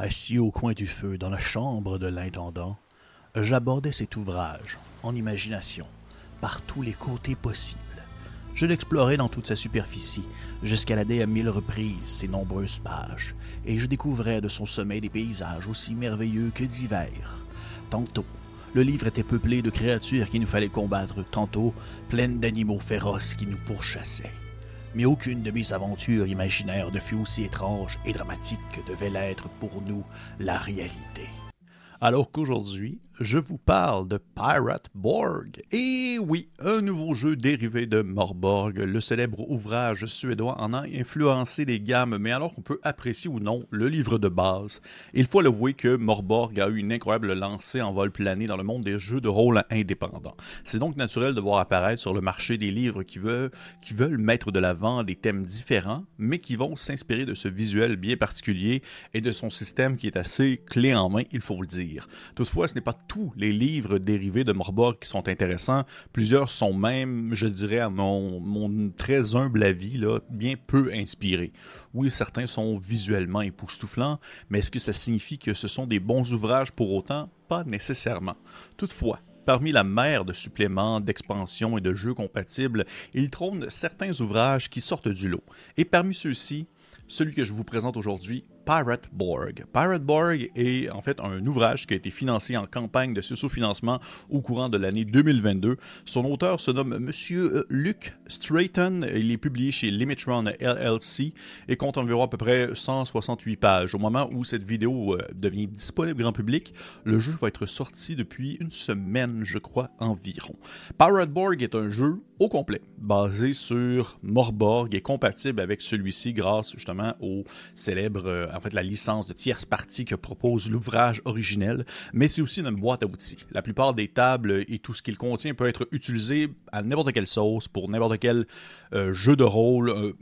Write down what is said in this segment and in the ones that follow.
Assis au coin du feu dans la chambre de l'intendant, j'abordais cet ouvrage, en imagination, par tous les côtés possibles. Je l'explorais dans toute sa superficie, j'escaladais à mille reprises ses nombreuses pages, et je découvrais de son sommet des paysages aussi merveilleux que divers. Tantôt, le livre était peuplé de créatures qu'il nous fallait combattre, tantôt pleines d'animaux féroces qui nous pourchassaient mais aucune de mes aventures imaginaires ne fut aussi étrange et dramatique que devait l'être pour nous la réalité. Alors qu'aujourd'hui, je vous parle de Pirate Borg. Et oui, un nouveau jeu dérivé de Morborg, le célèbre ouvrage suédois en a influencé les gammes, mais alors qu'on peut apprécier ou non le livre de base, il faut l'avouer que Morborg a eu une incroyable lancée en vol plané dans le monde des jeux de rôle indépendants. C'est donc naturel de voir apparaître sur le marché des livres qui veulent, qui veulent mettre de l'avant des thèmes différents, mais qui vont s'inspirer de ce visuel bien particulier et de son système qui est assez clé en main, il faut le dire. Toutefois, ce n'est pas tous les livres dérivés de Morborg qui sont intéressants. Plusieurs sont même, je dirais à mon, très humble avis, bien peu inspirés. Oui, certains sont visuellement époustouflants, mais est-ce que ça signifie que ce sont des bons ouvrages pour autant? Pas nécessairement. Toutefois, Parmi la mer de suppléments, d'expansions et de jeux compatibles, il trône certains ouvrages qui sortent du lot. Et parmi ceux-ci, celui que je vous présente aujourd'hui, Pirate Borg. Pirate Borg est en fait un ouvrage qui a été financé en campagne de sous-financement au courant de l'année 2022. Son auteur se nomme Monsieur euh, Luc Strayton. Il est publié chez Limitron LLC et compte environ à peu près 168 pages. Au moment où cette vidéo euh, devient disponible grand public, le jeu va être sorti depuis une semaine, je crois, environ. Pirate Borg est un jeu au complet, basé sur Morborg et compatible avec celui-ci grâce justement au célèbre euh, en fait la licence de tierce partie que propose l'ouvrage originel, mais c'est aussi une boîte à outils. La plupart des tables et tout ce qu'il contient peut être utilisé à n'importe quelle sauce pour n'importe quel euh, jeu de rôle euh,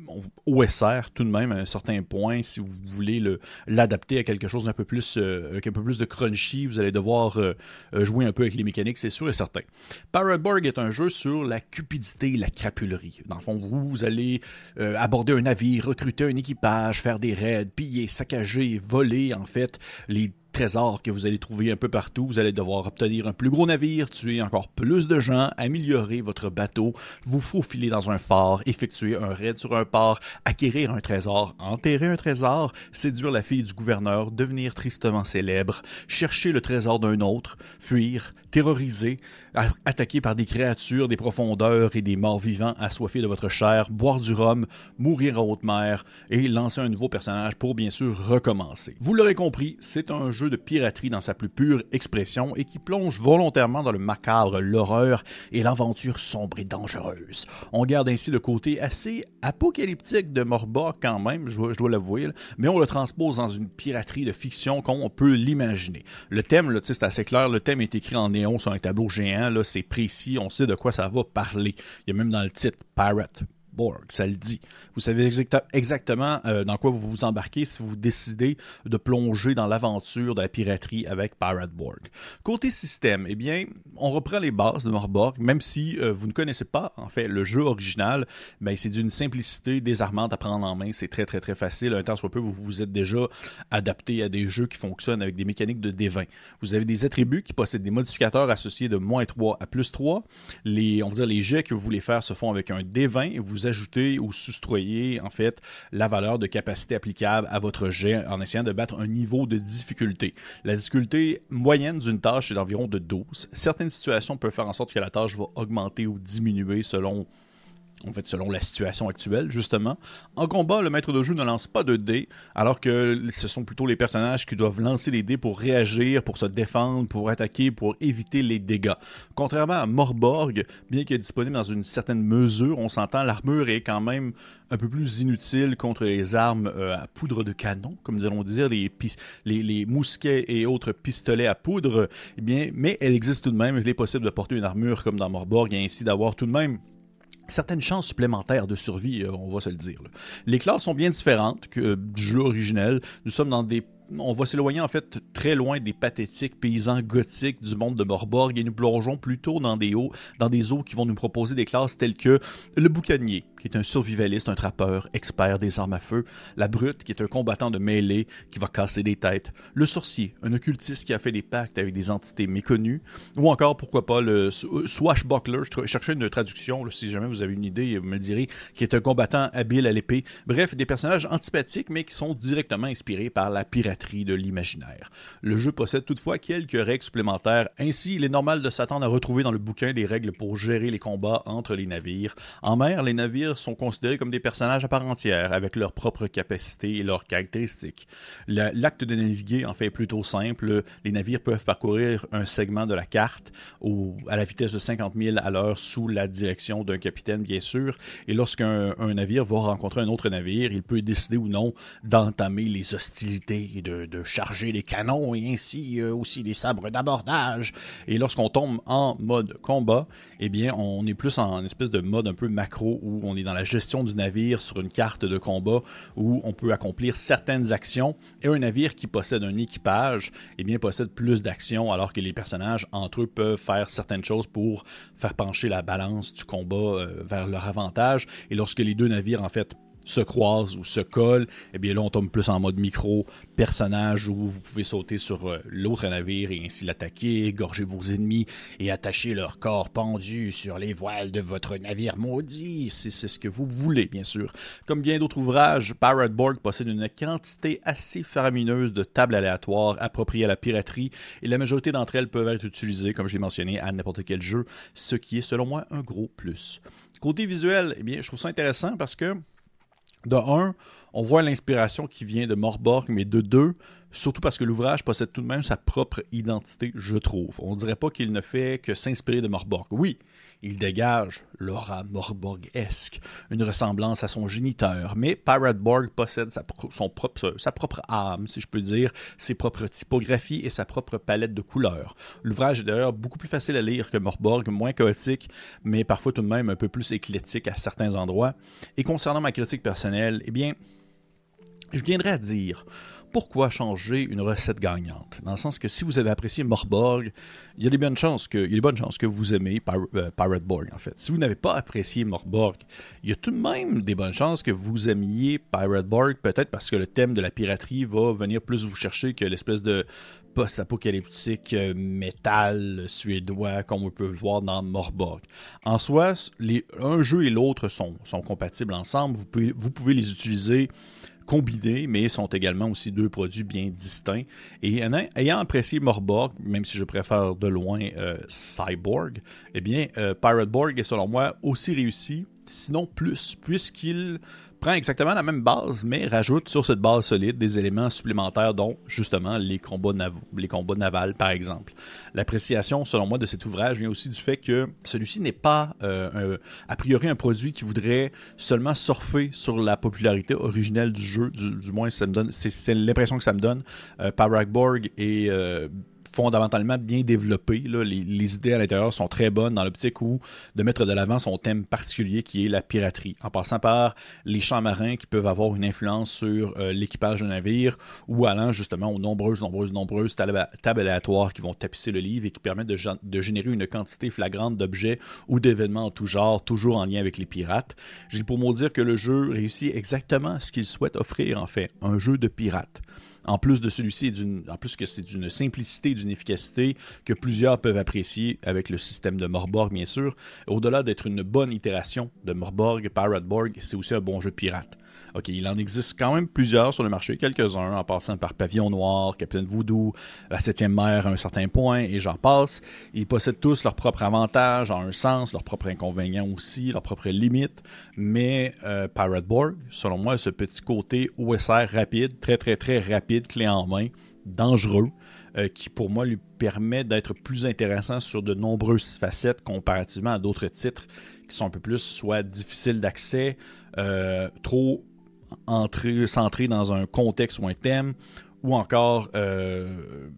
OSR tout de même à un certain point. Si vous voulez l'adapter à quelque chose d'un peu plus euh, peu plus de crunchy, vous allez devoir jouer un peu avec les mécaniques, c'est sûr et certain. Borg est un jeu sur la cupidité, la crapulerie. Dans le fond, vous, allez aborder un navire, recruter un équipage, faire des raids, piller, saccager, voler en fait les trésors que vous allez trouver un peu partout. Vous allez devoir obtenir un plus gros navire, tuer encore plus de gens, améliorer votre bateau, vous faufiler dans un phare, effectuer un raid sur un port, acquérir un trésor, enterrer un trésor, séduire la fille du gouverneur, devenir tristement célèbre, chercher le trésor d'un autre, fuir, terroriser, attaqué par des créatures des profondeurs et des morts vivants assoiffés de votre chair, boire du rhum, mourir en haute mer et lancer un nouveau personnage pour bien sûr recommencer. Vous l'aurez compris, c'est un jeu de piraterie dans sa plus pure expression et qui plonge volontairement dans le macabre, l'horreur et l'aventure sombre et dangereuse. On garde ainsi le côté assez apocalyptique de Morba quand même, je, dois l'avouer, mais on le transpose dans une piraterie de fiction comme on peut l'imaginer. Le thème, c'est assez clair, le thème est écrit en néon sur un tableau géant, là, c'est précis, on sait de quoi ça va parler. Il y a même dans le titre Pirate Borg, ça le dit. Vous savez exactement euh, dans quoi vous vous embarquez si vous décidez de plonger dans l'aventure de la piraterie avec Pirate Borg. Côté système, eh bien, on reprend les bases de Morborg, même si euh, vous ne connaissez pas, en fait, le jeu original, ben, c'est d'une simplicité désarmante à prendre en main. C'est très, très, très facile. Un temps soit peu, vous vous êtes déjà adapté à des jeux qui fonctionnent avec des mécaniques de D20. Vous avez des attributs qui possèdent des modificateurs associés de moins 3 à plus 3. Les, on va dire, les jets que vous voulez faire se font avec un D20 et vous ajoutez ou soustrayez en fait la valeur de capacité applicable à votre jet en essayant de battre un niveau de difficulté. La difficulté moyenne d'une tâche est d'environ de 12. Certaines situations peuvent faire en sorte que la tâche va augmenter ou diminuer selon en fait, selon la situation actuelle, justement. En combat, le maître de jeu ne lance pas de dés, alors que ce sont plutôt les personnages qui doivent lancer des dés pour réagir, pour se défendre, pour attaquer, pour éviter les dégâts. Contrairement à Morborg, bien qu'il est disponible dans une certaine mesure, on s'entend, l'armure est quand même un peu plus inutile contre les armes euh, à poudre de canon, comme nous allons dire, les, les, les, mousquets et autres pistolets à poudre, eh bien, mais elle existe tout de même. Il est possible de porter une armure comme dans Morborg et ainsi d'avoir tout de même certaines chances supplémentaires de survie, euh, on va se le dire. Les classes sont bien différentes que du jeu originel. Nous sommes dans des on va s'éloigner en fait très loin des pathétiques paysans gothiques du monde de Morborg et nous plongeons plutôt dans des eaux, dans des eaux qui vont nous proposer des classes telles que le boucanier, qui est un survivaliste, un trappeur, expert des armes à feu, la brute, qui est un combattant de mêlée, qui va casser des têtes, le sorcier, un occultiste qui a fait des pactes avec des entités méconnues, ou encore, pourquoi pas, le swashbuckler, je cherchais une traduction, si jamais vous avez une idée, vous me le direz, qui est un combattant habile à l'épée. Bref, des personnages antipathiques, mais qui sont directement inspirés par la piraterie de l'imaginaire. Le jeu possède toutefois quelques règles supplémentaires, ainsi il est normal de s'attendre à retrouver dans le bouquin des règles pour gérer les combats entre les navires. En mer, les navires sont considérés comme des personnages à part entière, avec leurs propres capacités et leurs caractéristiques. L'acte de naviguer en fait plutôt simple. Les navires peuvent parcourir un segment de la carte à la vitesse de 50 000 à l'heure sous la direction d'un capitaine, bien sûr. Et lorsqu'un navire va rencontrer un autre navire, il peut décider ou non d'entamer les hostilités et de, charger les canons et ainsi euh, aussi les sabres d'abordage. Et lorsqu'on tombe en mode combat, eh bien, on est plus en espèce de mode un peu macro où on est dans la gestion du navire sur une carte de combat où on peut accomplir certaines actions et un navire qui possède un équipage eh bien, possède plus d'actions alors que les personnages entre eux peuvent faire certaines choses pour faire pencher la balance du combat euh, vers leur avantage et lorsque les deux navires en fait se croisent ou se collent, eh bien là, on tombe plus en mode micro personnage où vous pouvez sauter sur euh, l'autre navire et ainsi l'attaquer, égorger vos ennemis et attacher leur corps pendu sur les voiles de votre navire maudit, si c'est ce que vous voulez, bien sûr. Comme bien d'autres ouvrages, Pirate Board possède une quantité assez faramineuse de tables aléatoires appropriées à la piraterie et la majorité d'entre elles peuvent être utilisées, comme j'ai mentionné, à n'importe quel jeu, ce qui est selon moi un gros plus. Côté visuel, eh bien, je trouve ça intéressant parce que de un, on voit l'inspiration qui vient de Morborg, mais de deux, surtout parce que l'ouvrage possède tout de même sa propre identité, je trouve. On ne dirait pas qu'il ne fait que s'inspirer de Morborg. Oui, il dégage l'aura Morborg-esque, une ressemblance à son géniteur, mais Pirate Borg possède sa, son propre, sa propre âme, si je peux dire, ses propres typographies et sa propre palette de couleurs. L'ouvrage est d'ailleurs beaucoup plus facile à lire que Morborg, moins chaotique, mais parfois tout de même un peu plus éclectique à certains endroits. Et concernant ma critique personnelle, eh bien, je viendrai à dire pourquoi changer une recette gagnante? Dans le sens que si vous avez apprécié Morborg, il y a des bonnes chances que, il y a des bonnes chances que vous aimez euh, Pirate Borg, en fait. Si vous n'avez pas apprécié Morborg, il y a tout de même des bonnes chances que vous aimiez Pirate Borg, peut-être parce que le thème de la piraterie va venir plus vous chercher que l'espèce de post-apocalyptique euh, métal suédois comme on peut voir dans Morborg. En soi, un jeu et l'autre sont, compatibles ensemble. Vous pouvez les utiliser combinés, mais sont également aussi deux produits bien distincts. Et ayant apprécié Morborg, même si je préfère de loin euh, Cyborg, eh bien, euh, Pirate Borg est selon moi aussi réussi, sinon plus, puisqu'il prend exactement la même base, mais rajoute sur cette base solide des éléments supplémentaires, dont justement les combats, les combats navals, par exemple. L'appréciation, selon moi, de cet ouvrage vient aussi du fait que celui-ci n'est pas, euh, a priori, un produit qui voudrait seulement surfer sur la popularité originelle du jeu, du, moins, ça me donne, c'est l'impression que ça me donne. Euh, Borg est euh, fondamentalement bien développé. Les, idées à l'intérieur sont très bonnes dans l'optique où de mettre de l'avant son thème particulier qui est la piraterie, en passant par les champs marins qui peuvent avoir une influence sur euh, l'équipage d'un navire ou allant justement aux nombreuses, nombreuses, nombreuses tables, aléatoires qui vont tapisser le livre et qui permettent de, de générer une quantité flagrante d'objets ou d'événements en tout genre, toujours en lien avec les pirates. J'ai pour mot dire que le jeu réussit exactement ce qu'il souhaite offrir en fait, un jeu de pirates. En plus de celui-ci, en plus que c'est d'une simplicité, d'une efficacité que plusieurs peuvent apprécier avec le système de Morborg, bien sûr. Au-delà d'être une bonne itération de Morborg, Pirate Borg, c'est aussi un bon jeu pirate. OK, il en existe quand même plusieurs sur le marché, quelques-uns, en passant par Pavillon Noir, Captain Voodoo, La Septième Mer à un certain point, et j'en passe. Ils possèdent tous leurs propres avantages, en un sens, leurs propres inconvénients aussi, leurs propres limites, mais euh, Pirate Borg, selon moi, ce petit côté OSR rapide, très très très rapide, clé en main, dangereux, euh, qui pour moi lui permet d'être plus intéressant sur de nombreuses facettes comparativement à d'autres titres qui sont un peu plus soit difficiles d'accès, euh, trop entrer, centré dans un contexte ou un thème, ou encore euh,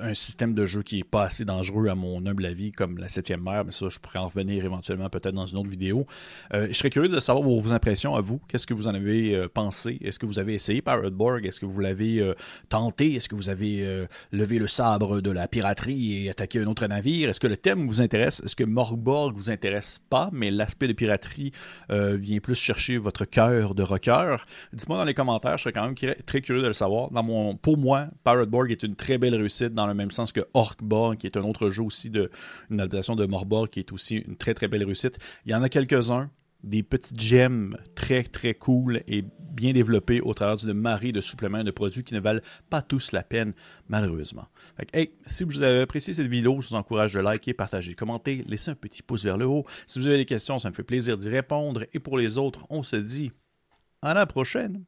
un système de jeu qui est pas assez dangereux à mon humble avis, comme la septième mer, mais ça, je pourrais en revenir éventuellement peut-être dans une autre vidéo. je serais curieux de savoir vos, impressions à vous. Qu'est-ce que vous en avez pensé? Est-ce que vous avez essayé Pirate Borg? Est-ce que vous l'avez tenté? Est-ce que vous avez levé le sabre de la piraterie et attaqué un autre navire? Est-ce que le thème vous intéresse? Est-ce que Morgborg vous intéresse pas, mais l'aspect de piraterie vient plus chercher votre cœur de rocker? Dites-moi dans les commentaires, je serais quand même très curieux de le savoir. Dans mon, pour moi, Pirate Borg est une très belle réussite le même sens que Orkborg, qui est un autre jeu aussi de une adaptation de Morborg, qui est aussi une très très belle réussite. Il y en a quelques-uns, des petites gemmes très très cool et bien développées au travers d'une marée de suppléments et de produits qui ne valent pas tous la peine, malheureusement. si vous avez apprécié cette vidéo, je vous encourage de liker, partager, commenter, laisser un petit pouce vers le haut. Si vous avez des questions, ça me fait plaisir d'y répondre. Et pour les autres, on se dit à la prochaine.